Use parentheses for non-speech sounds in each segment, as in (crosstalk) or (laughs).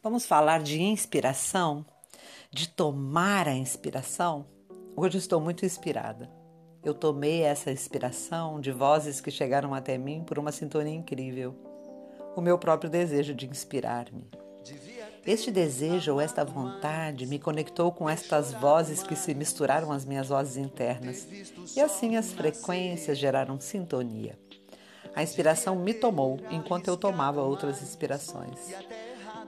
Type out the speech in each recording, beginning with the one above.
Vamos falar de inspiração, de tomar a inspiração? Hoje estou muito inspirada. Eu tomei essa inspiração de vozes que chegaram até mim por uma sintonia incrível. O meu próprio desejo de inspirar-me. Este desejo ou esta vontade me conectou com estas vozes que se misturaram às minhas vozes internas, e assim as frequências geraram sintonia. A inspiração me tomou enquanto eu tomava outras inspirações.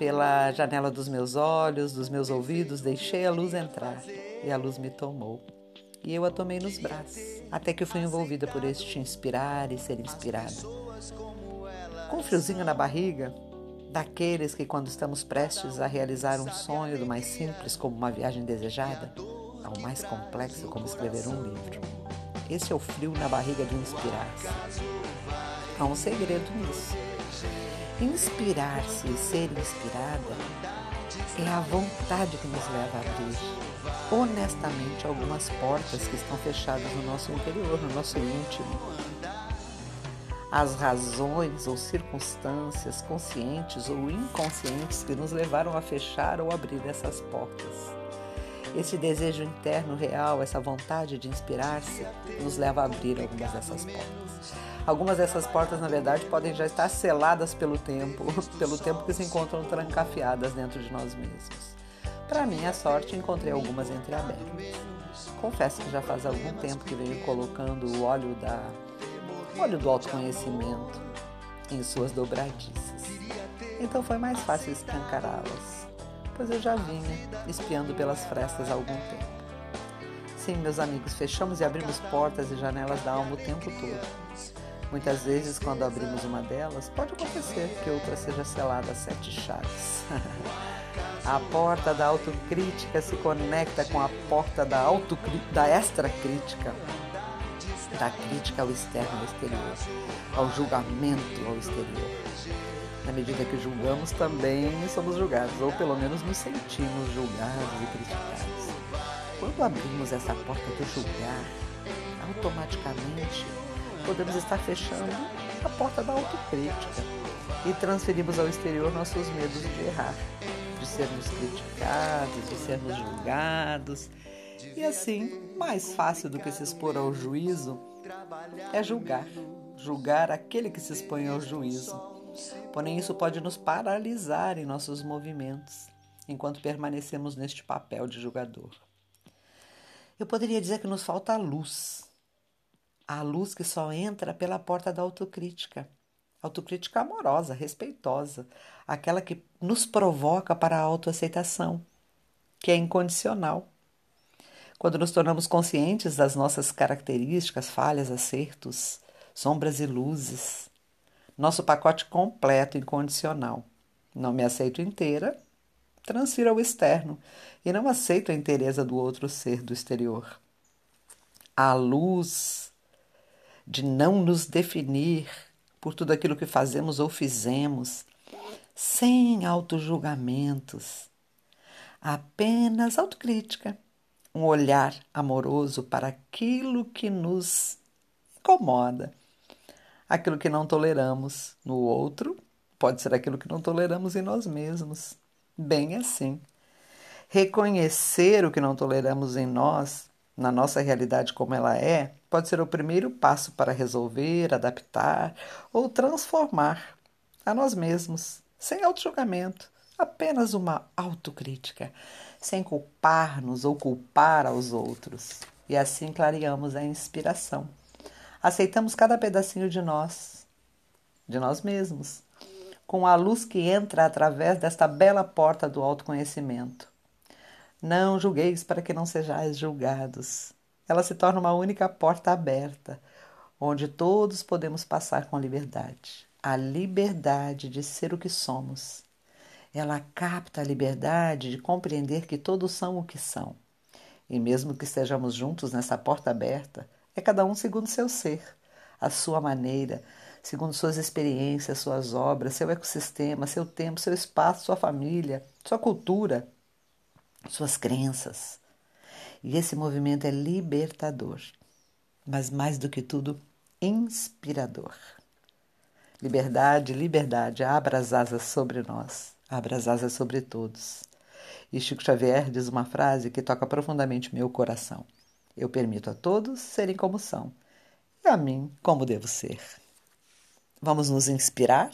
Pela janela dos meus olhos, dos meus ouvidos, deixei a luz entrar e a luz me tomou. E eu a tomei nos braços, até que eu fui envolvida por este inspirar e ser inspirada. Com um friozinho na barriga, daqueles que, quando estamos prestes a realizar um sonho do mais simples, como uma viagem desejada, ao mais complexo, como escrever um livro. Esse é o frio na barriga de inspirar-se. Há um segredo nisso. Inspirar-se e ser inspirada é a vontade que nos leva a abrir honestamente algumas portas que estão fechadas no nosso interior, no nosso íntimo. As razões ou circunstâncias conscientes ou inconscientes que nos levaram a fechar ou abrir essas portas. Esse desejo interno real, essa vontade de inspirar-se, nos leva a abrir algumas dessas portas. Algumas dessas portas, na verdade, podem já estar seladas pelo tempo, (laughs) pelo tempo que se encontram trancafiadas dentro de nós mesmos. Para minha sorte, encontrei algumas entreabertas. Confesso que já faz algum tempo que venho colocando o óleo da o óleo do autoconhecimento em suas dobradiças. Então foi mais fácil escancará-las, pois eu já vinha espiando pelas frestas há algum tempo. Sim, meus amigos, fechamos e abrimos portas e janelas da alma o tempo todo. Muitas vezes, quando abrimos uma delas, pode acontecer que outra seja selada a sete chaves. (laughs) a porta da autocrítica se conecta com a porta da, da extracrítica, da crítica ao externo ao exterior, ao julgamento ao exterior. Na medida que julgamos, também somos julgados, ou pelo menos nos sentimos julgados e criticados. Quando abrimos essa porta do julgar, automaticamente podemos estar fechando a porta da autocrítica e transferimos ao exterior nossos medos de errar, de sermos criticados, de sermos julgados. E assim, mais fácil do que se expor ao juízo é julgar, julgar aquele que se expõe ao juízo. Porém, isso pode nos paralisar em nossos movimentos, enquanto permanecemos neste papel de julgador. Eu poderia dizer que nos falta luz, a luz que só entra pela porta da autocrítica. Autocrítica amorosa, respeitosa, aquela que nos provoca para a autoaceitação, que é incondicional. Quando nos tornamos conscientes das nossas características, falhas, acertos, sombras e luzes, nosso pacote completo incondicional. Não me aceito inteira, transfiro ao externo e não aceito a inteireza do outro ser do exterior. A luz de não nos definir por tudo aquilo que fazemos ou fizemos, sem autojulgamentos, apenas autocrítica, um olhar amoroso para aquilo que nos incomoda, aquilo que não toleramos no outro, pode ser aquilo que não toleramos em nós mesmos. Bem assim. Reconhecer o que não toleramos em nós na nossa realidade como ela é, pode ser o primeiro passo para resolver, adaptar ou transformar a nós mesmos, sem auto-julgamento, apenas uma autocrítica, sem culpar-nos ou culpar aos outros. E assim clareamos a inspiração. Aceitamos cada pedacinho de nós, de nós mesmos, com a luz que entra através desta bela porta do autoconhecimento não julgueis para que não sejais julgados. Ela se torna uma única porta aberta, onde todos podemos passar com liberdade. A liberdade de ser o que somos. Ela capta a liberdade de compreender que todos são o que são. E mesmo que estejamos juntos nessa porta aberta, é cada um segundo seu ser, a sua maneira, segundo suas experiências, suas obras, seu ecossistema, seu tempo, seu espaço, sua família, sua cultura, suas crenças. E esse movimento é libertador, mas mais do que tudo, inspirador. Liberdade, liberdade, abra as asas sobre nós. abra as asas sobre todos. E Chico Xavier diz uma frase que toca profundamente meu coração: Eu permito a todos serem como são, e a mim como devo ser. Vamos nos inspirar?